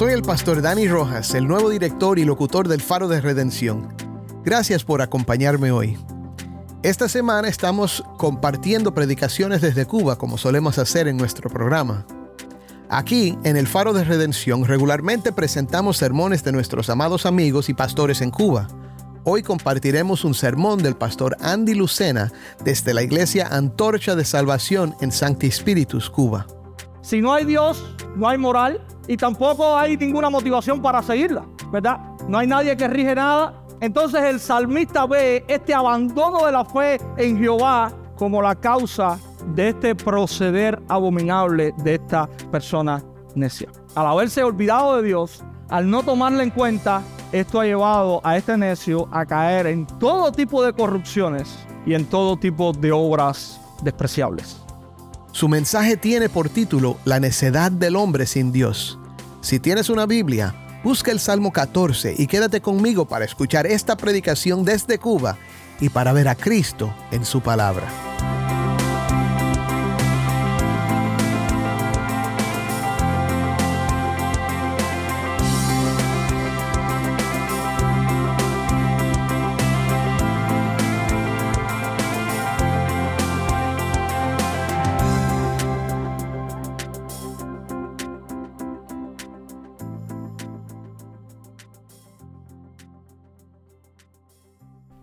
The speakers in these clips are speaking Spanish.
Soy el pastor Dani Rojas, el nuevo director y locutor del Faro de Redención. Gracias por acompañarme hoy. Esta semana estamos compartiendo predicaciones desde Cuba, como solemos hacer en nuestro programa. Aquí, en el Faro de Redención, regularmente presentamos sermones de nuestros amados amigos y pastores en Cuba. Hoy compartiremos un sermón del pastor Andy Lucena desde la iglesia Antorcha de Salvación en Sancti Spiritus, Cuba. Si no hay Dios, no hay moral y tampoco hay ninguna motivación para seguirla, ¿verdad? No hay nadie que rige nada. Entonces el salmista ve este abandono de la fe en Jehová como la causa de este proceder abominable de esta persona necia. Al haberse olvidado de Dios, al no tomarle en cuenta, esto ha llevado a este necio a caer en todo tipo de corrupciones y en todo tipo de obras despreciables. Su mensaje tiene por título La necedad del hombre sin Dios. Si tienes una Biblia, busca el Salmo 14 y quédate conmigo para escuchar esta predicación desde Cuba y para ver a Cristo en su palabra.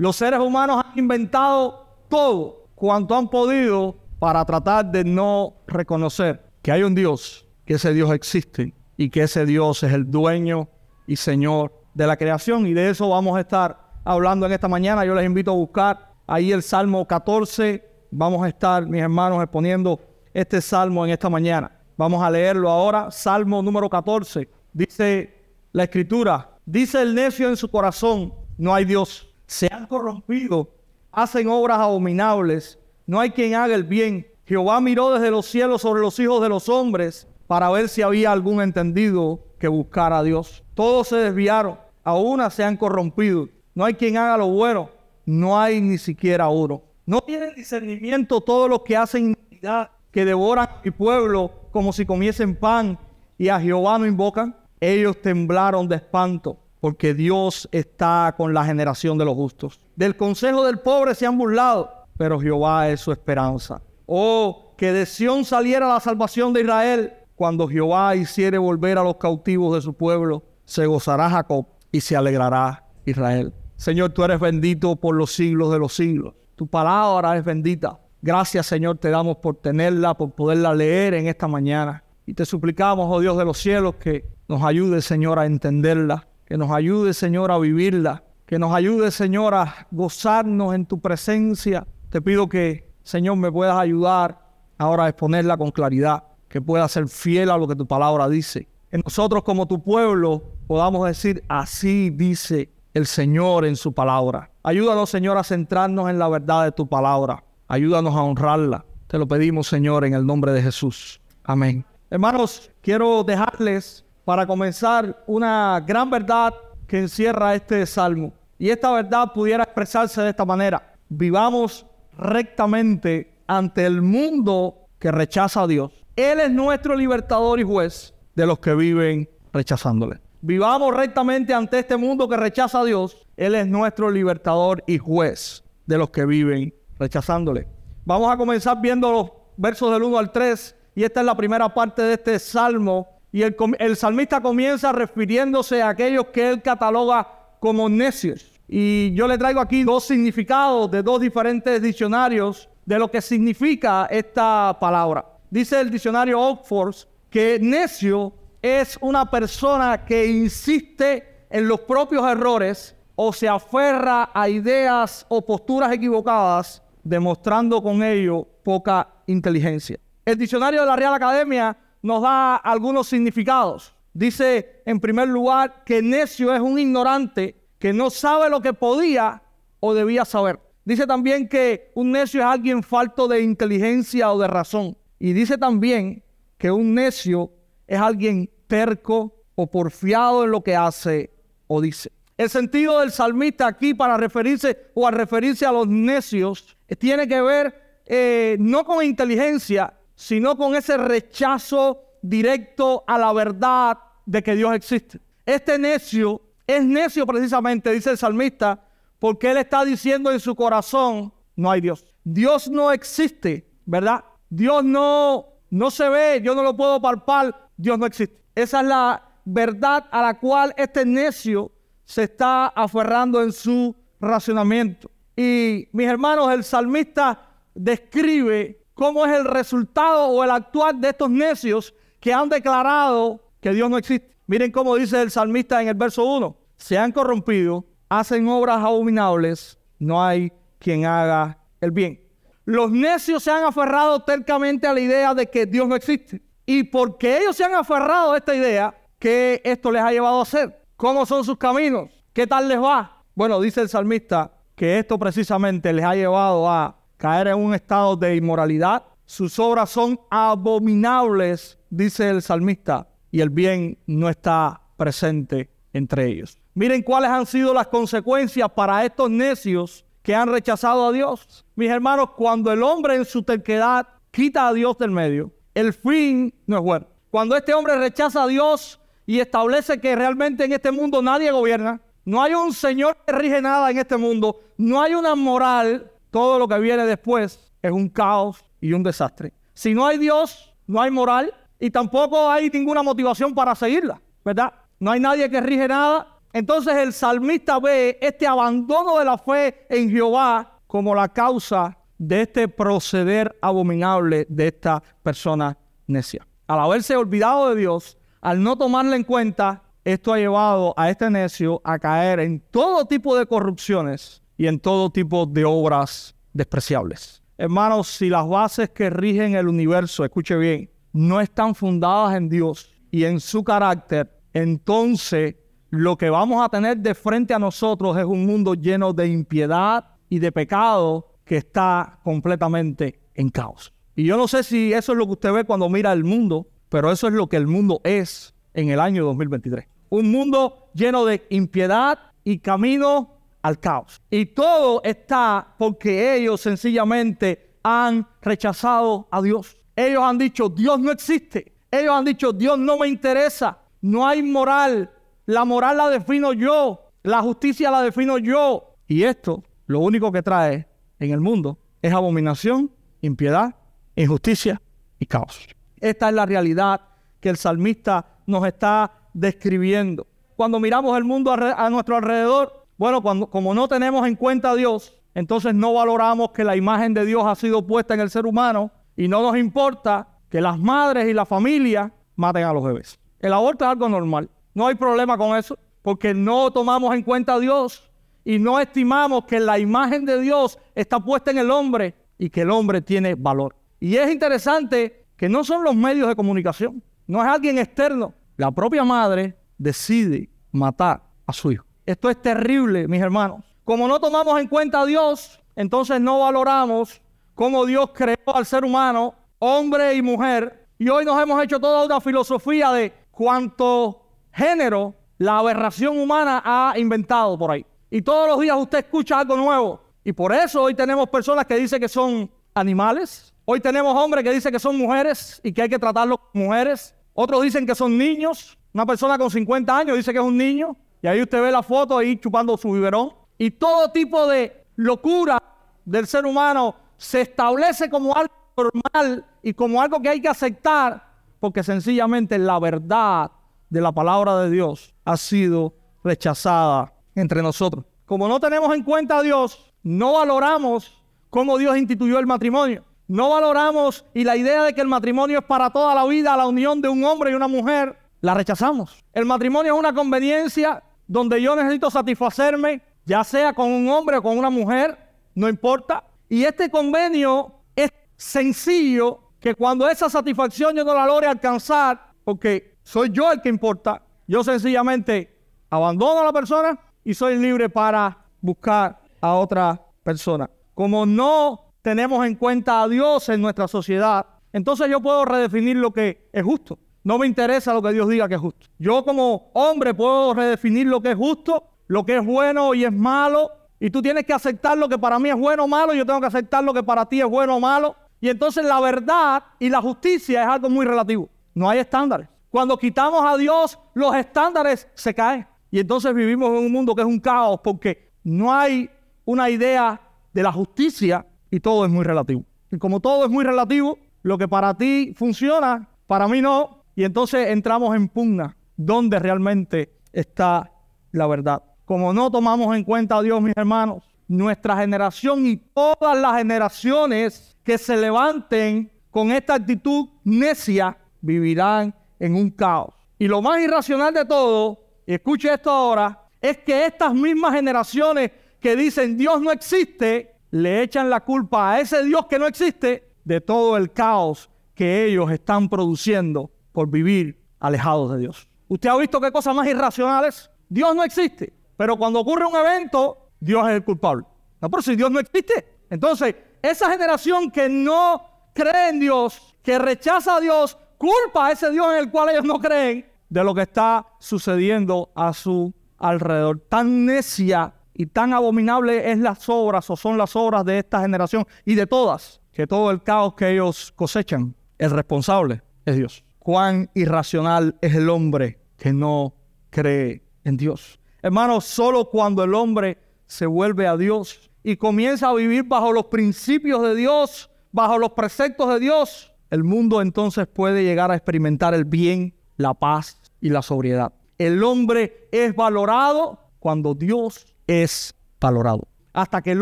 Los seres humanos han inventado todo cuanto han podido para tratar de no reconocer que hay un Dios, que ese Dios existe y que ese Dios es el dueño y Señor de la creación. Y de eso vamos a estar hablando en esta mañana. Yo les invito a buscar ahí el Salmo 14. Vamos a estar, mis hermanos, exponiendo este salmo en esta mañana. Vamos a leerlo ahora. Salmo número 14. Dice la escritura, dice el necio en su corazón, no hay Dios se han corrompido, hacen obras abominables, no hay quien haga el bien. Jehová miró desde los cielos sobre los hijos de los hombres para ver si había algún entendido que buscara a Dios. Todos se desviaron, a una se han corrompido. No hay quien haga lo bueno, no hay ni siquiera uno. No tienen discernimiento todos los que hacen iniquidad, que devoran mi pueblo como si comiesen pan y a Jehová no invocan. Ellos temblaron de espanto porque Dios está con la generación de los justos. Del consejo del pobre se han burlado, pero Jehová es su esperanza. Oh, que de Sión saliera la salvación de Israel. Cuando Jehová hiciere volver a los cautivos de su pueblo, se gozará Jacob y se alegrará Israel. Señor, tú eres bendito por los siglos de los siglos. Tu palabra es bendita. Gracias, Señor, te damos por tenerla, por poderla leer en esta mañana. Y te suplicamos, oh Dios de los cielos, que nos ayude, Señor, a entenderla, que nos ayude, Señor, a vivirla, que nos ayude, Señor, a gozarnos en tu presencia. Te pido que, Señor, me puedas ayudar ahora a exponerla con claridad, que pueda ser fiel a lo que tu palabra dice. Que nosotros como tu pueblo podamos decir, así dice el Señor en su palabra. Ayúdanos, Señor, a centrarnos en la verdad de tu palabra. Ayúdanos a honrarla. Te lo pedimos, Señor, en el nombre de Jesús. Amén. Hermanos, quiero dejarles para comenzar una gran verdad que encierra este salmo. Y esta verdad pudiera expresarse de esta manera. Vivamos rectamente ante el mundo que rechaza a Dios. Él es nuestro libertador y juez de los que viven rechazándole. Vivamos rectamente ante este mundo que rechaza a Dios. Él es nuestro libertador y juez de los que viven rechazándole. Vamos a comenzar viendo los versos del 1 al 3. Y esta es la primera parte de este salmo y el, salmista comienza refiriéndose a aquellos que él cataloga como necios. Y yo le traigo aquí dos significados de dos diferentes diccionarios de lo que significa esta palabra. Dice el diccionario Oxford que necio es una persona que insiste en los propios errores o se aferra a ideas o posturas equivocadas, demostrando con ello poca inteligencia. El diccionario de la Real Academia nos da algunos significados. Dice, en primer lugar, que necio es un ignorante que no sabe lo que podía o debía saber. Dice también que un necio es alguien falto de inteligencia o de razón. Y dice también que un necio es alguien terco o porfiado en lo que hace o dice. El sentido del salmista aquí para referirse o al referirse a los necios tiene que ver eh, no con inteligencia, sino con ese rechazo directo a la verdad de que Dios existe. Este necio es necio precisamente, dice el salmista, porque él está diciendo en su corazón, no hay Dios. Dios no existe, ¿verdad? Dios no, no se ve, yo no lo puedo palpar, Dios no existe. Esa es la verdad a la cual este necio se está aferrando en su racionamiento. Y mis hermanos, el salmista describe cómo es el resultado o el actuar de estos necios que han declarado que Dios no existe. Miren cómo dice el salmista en el verso 1. Se han corrompido, hacen obras abominables, no hay quien haga el bien. Los necios se han aferrado tercamente a la idea de que Dios no existe. Y porque ellos se han aferrado a esta idea, ¿qué esto les ha llevado a hacer? ¿Cómo son sus caminos? ¿Qué tal les va? Bueno, dice el salmista que esto precisamente les ha llevado a caer en un estado de inmoralidad. Sus obras son abominables, dice el salmista, y el bien no está presente entre ellos. Miren cuáles han sido las consecuencias para estos necios que han rechazado a Dios. Mis hermanos, cuando el hombre en su terquedad quita a Dios del medio, el fin no es bueno. Cuando este hombre rechaza a Dios y establece que realmente en este mundo nadie gobierna, no hay un Señor que rige nada en este mundo, no hay una moral, todo lo que viene después es un caos y un desastre. Si no hay Dios, no hay moral y tampoco hay ninguna motivación para seguirla, ¿verdad? No hay nadie que rige nada. Entonces el salmista ve este abandono de la fe en Jehová como la causa de este proceder abominable de esta persona necia. Al haberse olvidado de Dios, al no tomarle en cuenta, esto ha llevado a este necio a caer en todo tipo de corrupciones y en todo tipo de obras despreciables. Hermanos, si las bases que rigen el universo, escuche bien, no están fundadas en Dios y en su carácter, entonces lo que vamos a tener de frente a nosotros es un mundo lleno de impiedad y de pecado que está completamente en caos. Y yo no sé si eso es lo que usted ve cuando mira el mundo, pero eso es lo que el mundo es en el año 2023. Un mundo lleno de impiedad y camino al caos. Y todo está porque ellos sencillamente han rechazado a Dios. Ellos han dicho, Dios no existe. Ellos han dicho, Dios no me interesa. No hay moral. La moral la defino yo. La justicia la defino yo. Y esto lo único que trae en el mundo es abominación, impiedad, injusticia y caos. Esta es la realidad que el salmista nos está describiendo. Cuando miramos el mundo a, nuestro alrededor, bueno, cuando, como no tenemos en cuenta a Dios, entonces no valoramos que la imagen de Dios ha sido puesta en el ser humano y no nos importa que las madres y la familia maten a los bebés. El aborto es algo normal. No hay problema con eso porque no tomamos en cuenta a Dios y no estimamos que la imagen de Dios está puesta en el hombre y que el hombre tiene valor. Y es interesante que no son los medios de comunicación, no es alguien externo. La propia madre decide matar a su hijo. Esto es terrible, mis hermanos. Como no tomamos en cuenta a Dios, entonces no valoramos cómo Dios creó al ser humano, hombre y mujer. Y hoy nos hemos hecho toda una filosofía de cuánto género la aberración humana ha inventado por ahí. Y todos los días usted escucha algo nuevo. Y por eso hoy tenemos personas que dicen que son animales. Hoy tenemos hombres que dicen que son mujeres y que hay que tratarlos como mujeres. Otros dicen que son niños. Una persona con 50 años dice que es un niño. Y ahí usted ve la foto ahí chupando su biberón. Y todo tipo de locura del ser humano se establece como algo normal y como algo que hay que aceptar porque sencillamente la verdad de la palabra de Dios ha sido rechazada entre nosotros. Como no tenemos en cuenta a Dios, no valoramos cómo Dios instituyó el matrimonio. No valoramos y la idea de que el matrimonio es para toda la vida, la unión de un hombre y una mujer, la rechazamos. El matrimonio es una conveniencia donde yo necesito satisfacerme, ya sea con un hombre o con una mujer, no importa. Y este convenio es sencillo que cuando esa satisfacción yo no la logre alcanzar, porque soy yo el que importa, yo sencillamente abandono a la persona y soy libre para buscar a otra persona. Como no tenemos en cuenta a Dios en nuestra sociedad, entonces yo puedo redefinir lo que es justo. No me interesa lo que Dios diga que es justo. Yo como hombre puedo redefinir lo que es justo, lo que es bueno y es malo. Y tú tienes que aceptar lo que para mí es bueno o malo. Yo tengo que aceptar lo que para ti es bueno o malo. Y entonces la verdad y la justicia es algo muy relativo. No hay estándares. Cuando quitamos a Dios, los estándares se caen. Y entonces vivimos en un mundo que es un caos porque no hay una idea de la justicia y todo es muy relativo. Y como todo es muy relativo, lo que para ti funciona, para mí no. Y entonces entramos en pugna donde realmente está la verdad. Como no tomamos en cuenta a Dios, mis hermanos, nuestra generación y todas las generaciones que se levanten con esta actitud necia vivirán en un caos. Y lo más irracional de todo, y escuche esto ahora, es que estas mismas generaciones que dicen Dios no existe, le echan la culpa a ese Dios que no existe de todo el caos que ellos están produciendo por vivir alejados de Dios. ¿Usted ha visto qué cosas más irracionales? Dios no existe, pero cuando ocurre un evento, Dios es el culpable. No, pero si Dios no existe. Entonces, esa generación que no cree en Dios, que rechaza a Dios, culpa a ese Dios en el cual ellos no creen de lo que está sucediendo a su alrededor. Tan necia y tan abominable es las obras o son las obras de esta generación y de todas, que todo el caos que ellos cosechan, el responsable es Dios. Cuán irracional es el hombre que no cree en Dios. Hermanos, solo cuando el hombre se vuelve a Dios y comienza a vivir bajo los principios de Dios, bajo los preceptos de Dios, el mundo entonces puede llegar a experimentar el bien, la paz y la sobriedad. El hombre es valorado cuando Dios es valorado. Hasta que el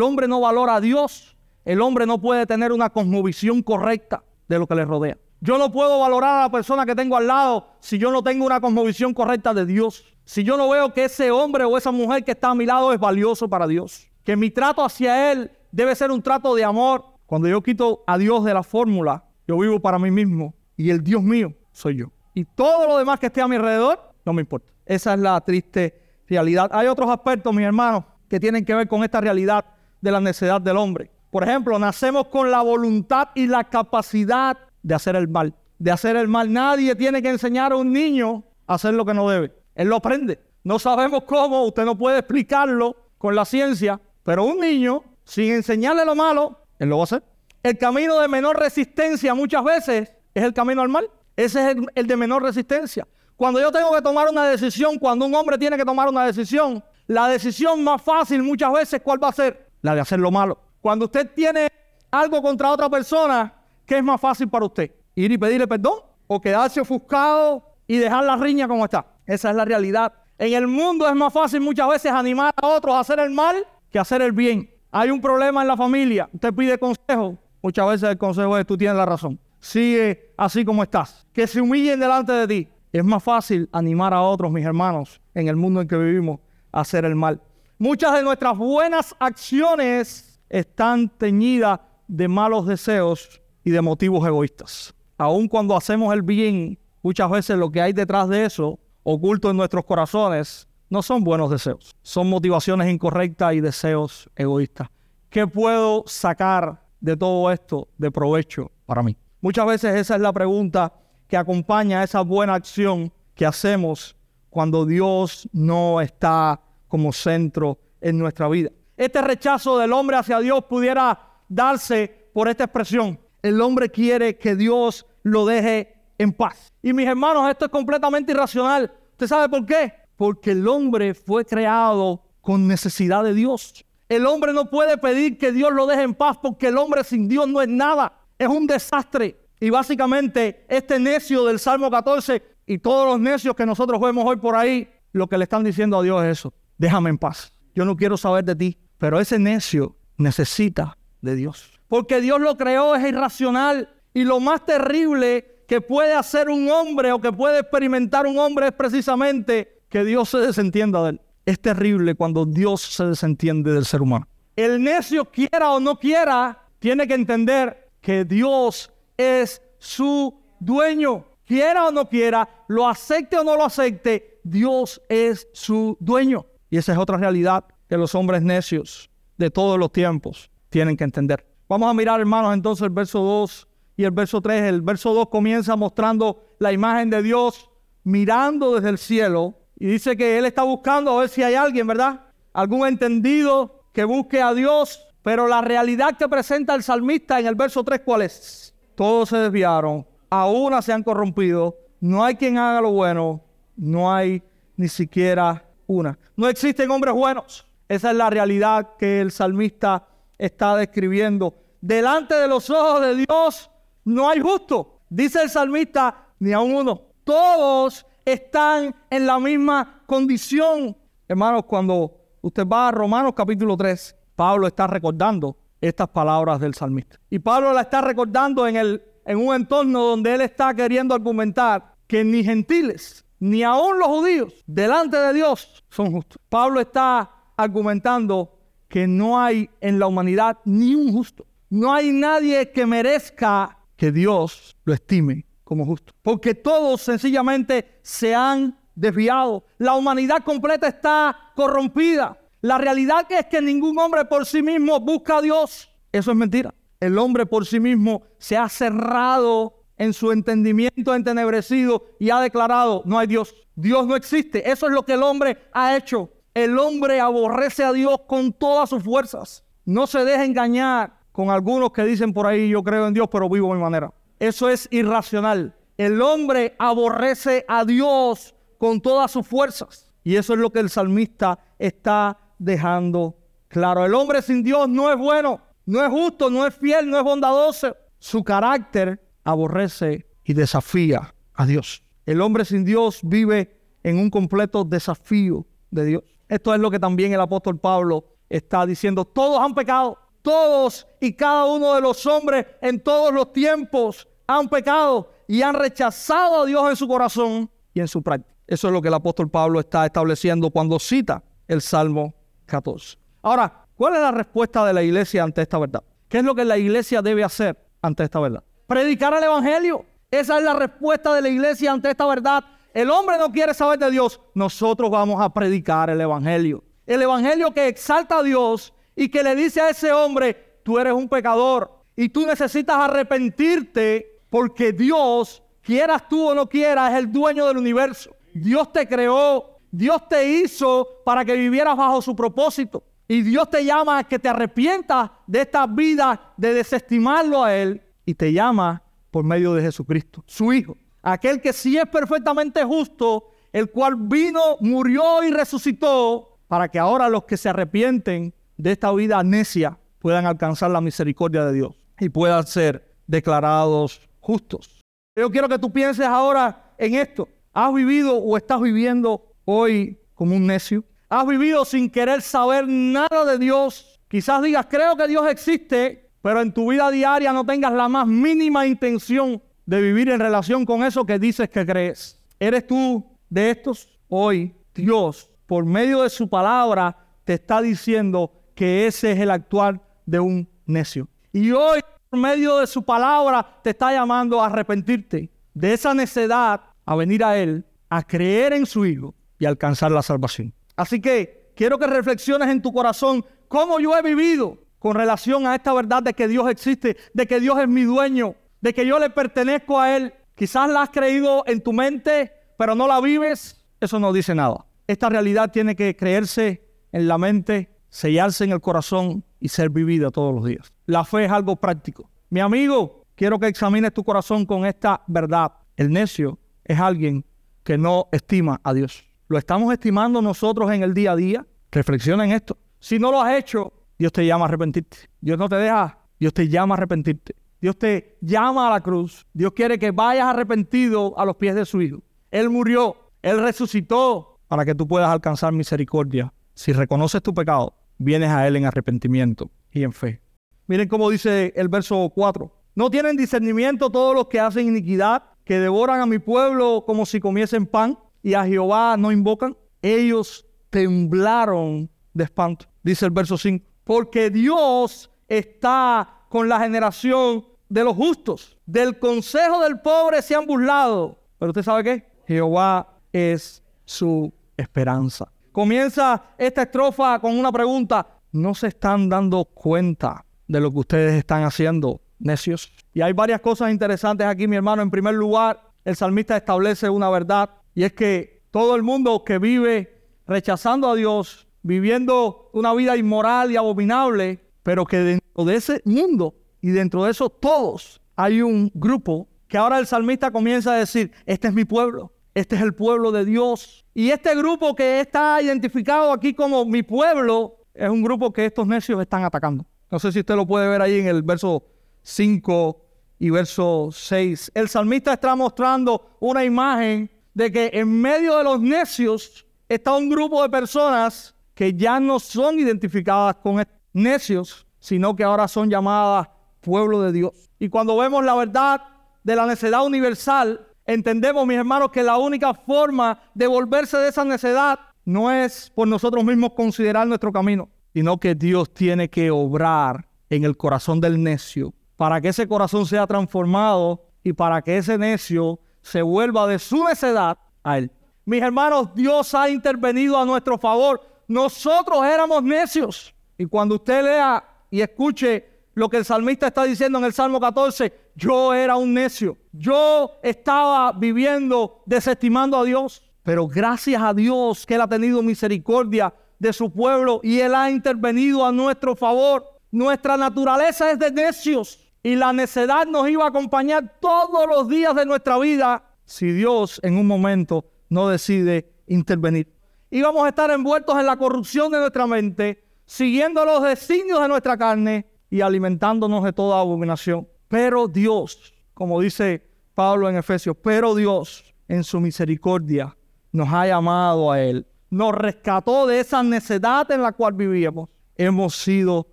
hombre no valora a Dios, el hombre no puede tener una cosmovisión correcta de lo que le rodea. Yo no puedo valorar a la persona que tengo al lado si yo no tengo una cosmovisión correcta de Dios. Si yo no veo que ese hombre o esa mujer que está a mi lado es valioso para Dios. Que mi trato hacia él debe ser un trato de amor. Cuando yo quito a Dios de la fórmula, yo vivo para mí mismo y el Dios mío soy yo. Y todo lo demás que esté a mi alrededor no me importa. Esa es la triste realidad. Hay otros aspectos, mis hermanos, que tienen que ver con esta realidad de la necesidad del hombre. Por ejemplo, nacemos con la voluntad y la capacidad de hacer el mal. De hacer el mal. Nadie tiene que enseñar a un niño a hacer lo que no debe. Él lo aprende. No sabemos cómo, usted no puede explicarlo con la ciencia, pero un niño, sin enseñarle lo malo, él lo va a hacer. El camino de menor resistencia muchas veces es el camino al mal. Ese es el, de menor resistencia. Cuando yo tengo que tomar una decisión, cuando un hombre tiene que tomar una decisión, la decisión más fácil muchas veces, ¿cuál va a ser? La de hacer lo malo. Cuando usted tiene algo contra otra persona, ¿qué es más fácil para usted? ¿Ir y pedirle perdón? ¿O quedarse ofuscado y dejar la riña como está? Esa es la realidad. En el mundo es más fácil muchas veces animar a otros a hacer el mal que hacer el bien. Hay un problema en la familia, usted pide consejo. Muchas veces el consejo es tú tienes la razón. Sigue así como estás. Que se humillen delante de ti. Es más fácil animar a otros, mis hermanos, en el mundo en que vivimos, a hacer el mal. Muchas de nuestras buenas acciones están teñidas de malos deseos y de motivos egoístas. Aun cuando hacemos el bien, muchas veces lo que hay detrás de eso, oculto en nuestros corazones, no son buenos deseos. Son motivaciones incorrectas y deseos egoístas. ¿Qué puedo sacar de todo esto de provecho para mí? Muchas veces esa es la pregunta que acompaña a esa buena acción que hacemos cuando Dios no está como centro en nuestra vida. Este rechazo del hombre hacia Dios pudiera darse por esta expresión. El hombre quiere que Dios lo deje en paz. Y mis hermanos, esto es completamente irracional. ¿Usted sabe por qué? Porque el hombre fue creado con necesidad de Dios. El hombre no puede pedir que Dios lo deje en paz porque el hombre sin Dios no es nada. Es un desastre. Y básicamente este necio del Salmo 14 y todos los necios que nosotros vemos hoy por ahí, lo que le están diciendo a Dios es eso. Déjame en paz. Yo no quiero saber de ti. Pero ese necio necesita de Dios. Porque Dios lo creó, es irracional. Y lo más terrible que puede hacer un hombre o que puede experimentar un hombre es precisamente que Dios se desentienda de él. es terrible cuando Dios se desentiende del ser humano. El necio quiera o no quiera, tiene que entender que Dios es su dueño. Quiera o no quiera, lo acepte o no lo acepte, Dios es su dueño. Y esa es otra realidad que los hombres necios de todos los tiempos tienen que entender. Vamos a mirar, hermanos, entonces el verso 2 y el verso 3. El verso 2 comienza mostrando la imagen de Dios mirando desde el cielo y dice que Él está buscando a ver si hay alguien, ¿verdad? Algún entendido que busque a Dios. Pero la realidad que presenta el salmista en el verso 3, ¿cuál es? Todos se desviaron, a una se han corrompido, no hay quien haga lo bueno, no hay ni siquiera una. No existen hombres buenos. Esa es la realidad que el salmista está describiendo. Delante de los ojos de Dios no hay justo. Dice el salmista, ni a uno. Todos están en la misma condición. Hermanos, cuando usted va a Romanos capítulo 3, Pablo está recordando estas palabras del salmista. Y Pablo la está recordando en, el, en un entorno donde él está queriendo argumentar que ni gentiles, ni aún los judíos, delante de Dios, son justos. Pablo está argumentando que no hay en la humanidad ni un justo. No hay nadie que merezca que Dios lo estime como justo. Porque todos sencillamente se han desviado. La humanidad completa está corrompida. La realidad es que ningún hombre por sí mismo busca a Dios. Eso es mentira. El hombre por sí mismo se ha cerrado en su entendimiento entenebrecido y ha declarado, no hay Dios. Dios no existe. Eso es lo que el hombre ha hecho. El hombre aborrece a Dios con todas sus fuerzas. No se deje engañar con algunos que dicen por ahí, yo creo en Dios, pero vivo a mi manera. Eso es irracional. El hombre aborrece a Dios con todas sus fuerzas. Y eso es lo que el salmista está dejando claro. El hombre sin Dios no es bueno, no es justo, no es fiel, no es bondadoso. Su carácter aborrece y desafía a Dios. El hombre sin Dios vive en un completo desafío de Dios. Esto es lo que también el apóstol Pablo está diciendo. Todos han pecado, todos y cada uno de los hombres en todos los tiempos han pecado y han rechazado a Dios en su corazón y en su práctica. Eso es lo que el apóstol Pablo está estableciendo cuando cita el Salmo 14. Ahora, ¿cuál es la respuesta de la iglesia ante esta verdad? ¿Qué es lo que la iglesia debe hacer ante esta verdad? Predicar el Evangelio. Esa es la respuesta de la iglesia ante esta verdad. El hombre no quiere saber de Dios. Nosotros vamos a predicar el Evangelio. El Evangelio que exalta a Dios y que le dice a ese hombre, tú eres un pecador y tú necesitas arrepentirte porque Dios, quieras tú o no quieras, es el dueño del universo. Dios te creó, Dios te hizo para que vivieras bajo su propósito. Y Dios te llama a que te arrepientas de esta vida, de desestimarlo a Él. Y te llama por medio de Jesucristo, su Hijo. Aquel que sí es perfectamente justo, el cual vino, murió y resucitó, para que ahora los que se arrepienten de esta vida necia puedan alcanzar la misericordia de Dios y puedan ser declarados justos. Yo quiero que tú pienses ahora en esto. ¿Has vivido o estás viviendo hoy como un necio? ¿Has vivido sin querer saber nada de Dios? Quizás digas, creo que Dios existe, pero en tu vida diaria no tengas la más mínima intención de vivir en relación con eso que dices que crees. ¿Eres tú de estos? Hoy Dios, por medio de su palabra, te está diciendo que ese es el actuar de un necio. Y hoy, por medio de su palabra, te está llamando a arrepentirte de esa necedad, a venir a Él, a creer en su Hijo y alcanzar la salvación. Así que quiero que reflexiones en tu corazón cómo yo he vivido con relación a esta verdad de que Dios existe, de que Dios es mi dueño, de que yo le pertenezco a Él. Quizás la has creído en tu mente, pero no la vives. Eso no dice nada. Esta realidad tiene que creerse en la mente, sellarse en el corazón y ser vivida todos los días. La fe es algo práctico. Mi amigo, quiero que examines tu corazón con esta verdad. El necio es alguien que no estima a Dios. ¿Lo estamos estimando nosotros en el día a día? Reflexiona en esto. Si no lo has hecho, Dios te llama a arrepentirte. Dios no te deja, Dios te llama a arrepentirte. Dios te llama a la cruz. Dios quiere que vayas arrepentido a los pies de su Hijo. Él murió, Él resucitó para que tú puedas alcanzar misericordia. Si reconoces tu pecado, vienes a Él en arrepentimiento y en fe. Miren cómo dice el verso 4. No tienen discernimiento todos los que hacen iniquidad, que devoran a mi pueblo como si comiesen pan y a Jehová no invocan. Ellos temblaron de espanto, dice el verso 5, porque Dios está con la generación de los justos. Del consejo del pobre se han burlado. Pero usted sabe qué? Jehová es su esperanza. Comienza esta estrofa con una pregunta. ¿No se están dando cuenta de lo que ustedes están haciendo, necios? Y hay varias cosas interesantes aquí, mi hermano. En primer lugar, el salmista establece una verdad y es que todo el mundo que vive rechazando a Dios, viviendo una vida inmoral y abominable, pero que dentro de ese mundo y dentro de eso todos hay un grupo que ahora el salmista comienza a decir, este es mi pueblo, este es el pueblo de Dios. Y este grupo que está identificado aquí como mi pueblo es un grupo que estos necios están atacando. No sé si usted lo puede ver ahí en el verso 5 y verso 6. El salmista está mostrando una imagen de que en medio de los necios está un grupo de personas que ya no son identificadas con necios, sino que ahora son llamadas pueblo de Dios. Y cuando vemos la verdad de la necedad universal, entendemos, mis hermanos, que la única forma de volverse de esa necedad no es por nosotros mismos considerar nuestro camino, sino que Dios tiene que obrar en el corazón del necio para que ese corazón sea transformado y para que ese necio se vuelva de su necedad a él. Mis hermanos, Dios ha intervenido a nuestro favor. Nosotros éramos necios. Y cuando usted lea y escuche lo que el salmista está diciendo en el Salmo 14, yo era un necio. Yo estaba viviendo desestimando a Dios. Pero gracias a Dios que Él ha tenido misericordia de su pueblo y Él ha intervenido a nuestro favor. Nuestra naturaleza es de necios y la necedad nos iba a acompañar todos los días de nuestra vida si Dios en un momento no decide intervenir. Íbamos a estar envueltos en la corrupción de nuestra mente, siguiendo los designios de nuestra carne y alimentándonos de toda abominación. Pero Dios, como dice Pablo en Efesios, pero Dios en su misericordia nos ha llamado a Él, nos rescató de esa necedad en la cual vivíamos. Hemos sido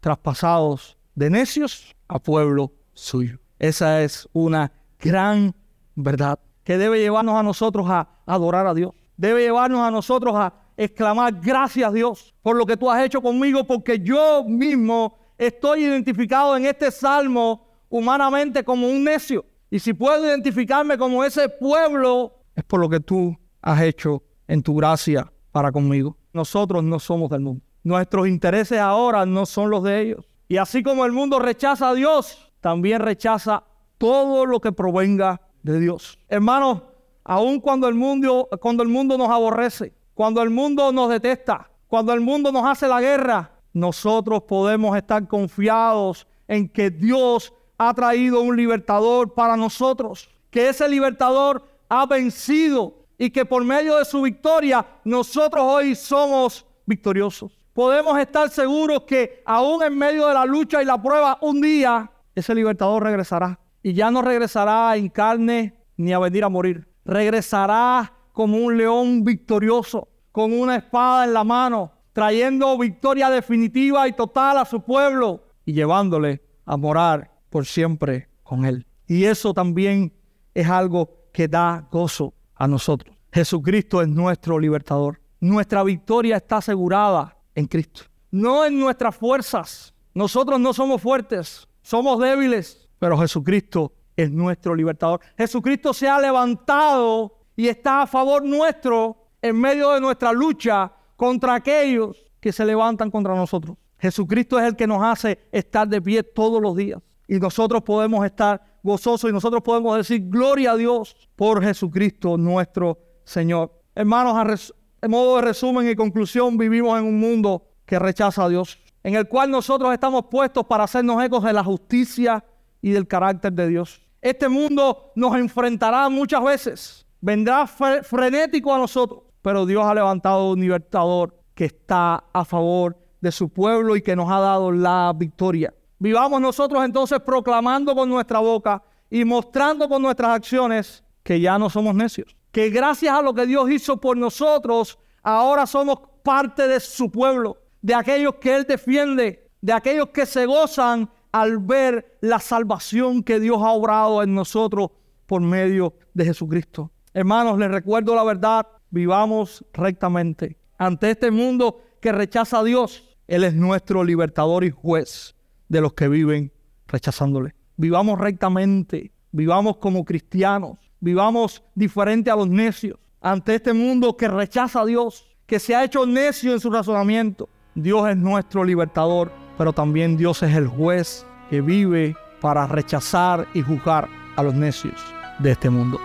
traspasados de necios a pueblo suyo. Esa es una gran verdad que debe llevarnos a nosotros a adorar a Dios. Debe llevarnos a nosotros a exclamar gracias Dios por lo que tú has hecho conmigo, porque yo mismo estoy identificado en este salmo humanamente como un necio. Y si puedo identificarme como ese pueblo, es por lo que tú has hecho en tu gracia para conmigo. Nosotros no somos del mundo. Nuestros intereses ahora no son los de ellos. Y así como el mundo rechaza a Dios, también rechaza todo lo que provenga de Dios. Hermanos, aun cuando el mundo, cuando el mundo nos aborrece, cuando el mundo nos detesta, cuando el mundo nos hace la guerra, nosotros podemos estar confiados en que Dios ha traído un libertador para nosotros, que ese libertador ha vencido y que por medio de su victoria nosotros hoy somos victoriosos. Podemos estar seguros que aún en medio de la lucha y la prueba, un día ese libertador regresará y ya no regresará en carne ni a venir a morir. Regresará como un león victorioso, con una espada en la mano, trayendo victoria definitiva y total a su pueblo y llevándole a morar por siempre con él. Y eso también es algo que da gozo a nosotros. Jesucristo es nuestro libertador. Nuestra victoria está asegurada en Cristo. No en nuestras fuerzas. Nosotros no somos fuertes, somos débiles, pero Jesucristo es nuestro libertador. Jesucristo se ha levantado y está a favor nuestro en medio de nuestra lucha contra aquellos que se levantan contra nosotros. Jesucristo es el que nos hace estar de pie todos los días. Y nosotros podemos estar gozosos y nosotros podemos decir gloria a Dios por Jesucristo nuestro Señor. Hermanos, en modo de resumen y conclusión, vivimos en un mundo que rechaza a Dios, en el cual nosotros estamos puestos para hacernos ecos de la justicia y del carácter de Dios. Este mundo nos enfrentará muchas veces, vendrá frenético a nosotros, pero Dios ha levantado un libertador que está a favor de su pueblo y que nos ha dado la victoria. Vivamos nosotros entonces proclamando con nuestra boca y mostrando con nuestras acciones que ya no somos necios, que gracias a lo que Dios hizo por nosotros, ahora somos parte de su pueblo, de aquellos que Él defiende, de aquellos que se gozan al ver la salvación que Dios ha obrado en nosotros por medio de Jesucristo. Hermanos, les recuerdo la verdad, vivamos rectamente ante este mundo que rechaza a Dios. Él es nuestro libertador y juez de los que viven rechazándole. Vivamos rectamente, vivamos como cristianos, vivamos diferente a los necios ante este mundo que rechaza a Dios, que se ha hecho necio en su razonamiento. Dios es nuestro libertador, pero también Dios es el juez que vive para rechazar y juzgar a los necios de este mundo.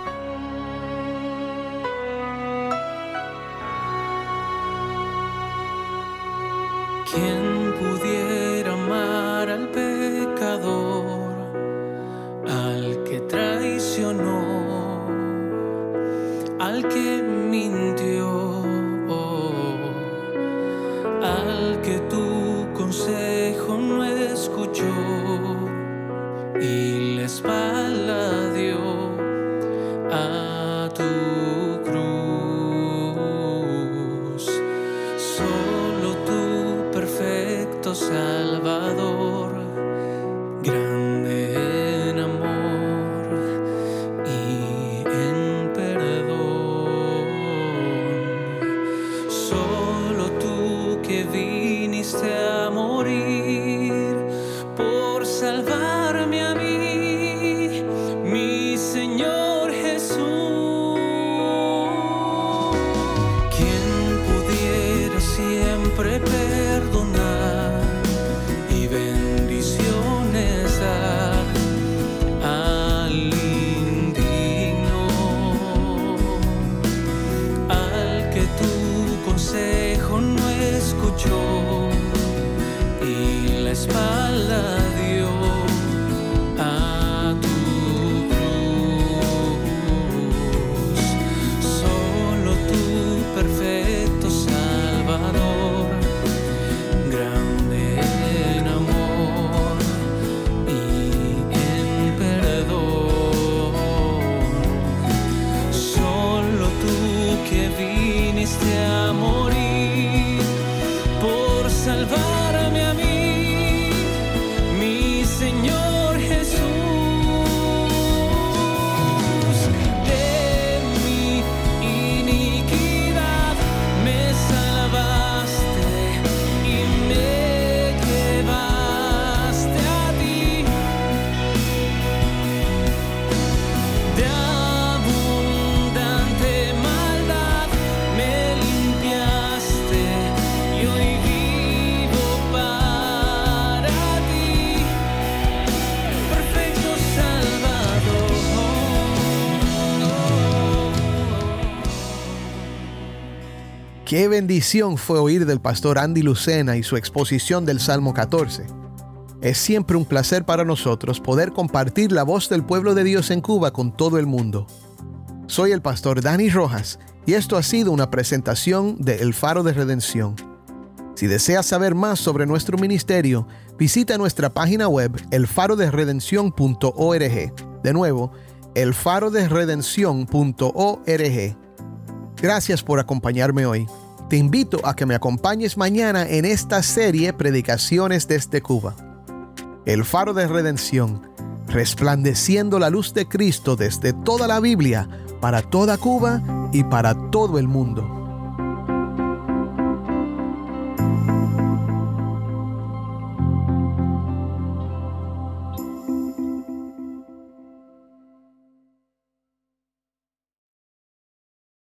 Qué bendición fue oír del pastor Andy Lucena y su exposición del Salmo 14. Es siempre un placer para nosotros poder compartir la voz del pueblo de Dios en Cuba con todo el mundo. Soy el pastor Dani Rojas y esto ha sido una presentación de El Faro de Redención. Si deseas saber más sobre nuestro ministerio, visita nuestra página web elfaroderedención.org. De nuevo, elfaroderedención.org. Gracias por acompañarme hoy. Te invito a que me acompañes mañana en esta serie Predicaciones desde Cuba. El Faro de Redención, resplandeciendo la luz de Cristo desde toda la Biblia, para toda Cuba y para todo el mundo.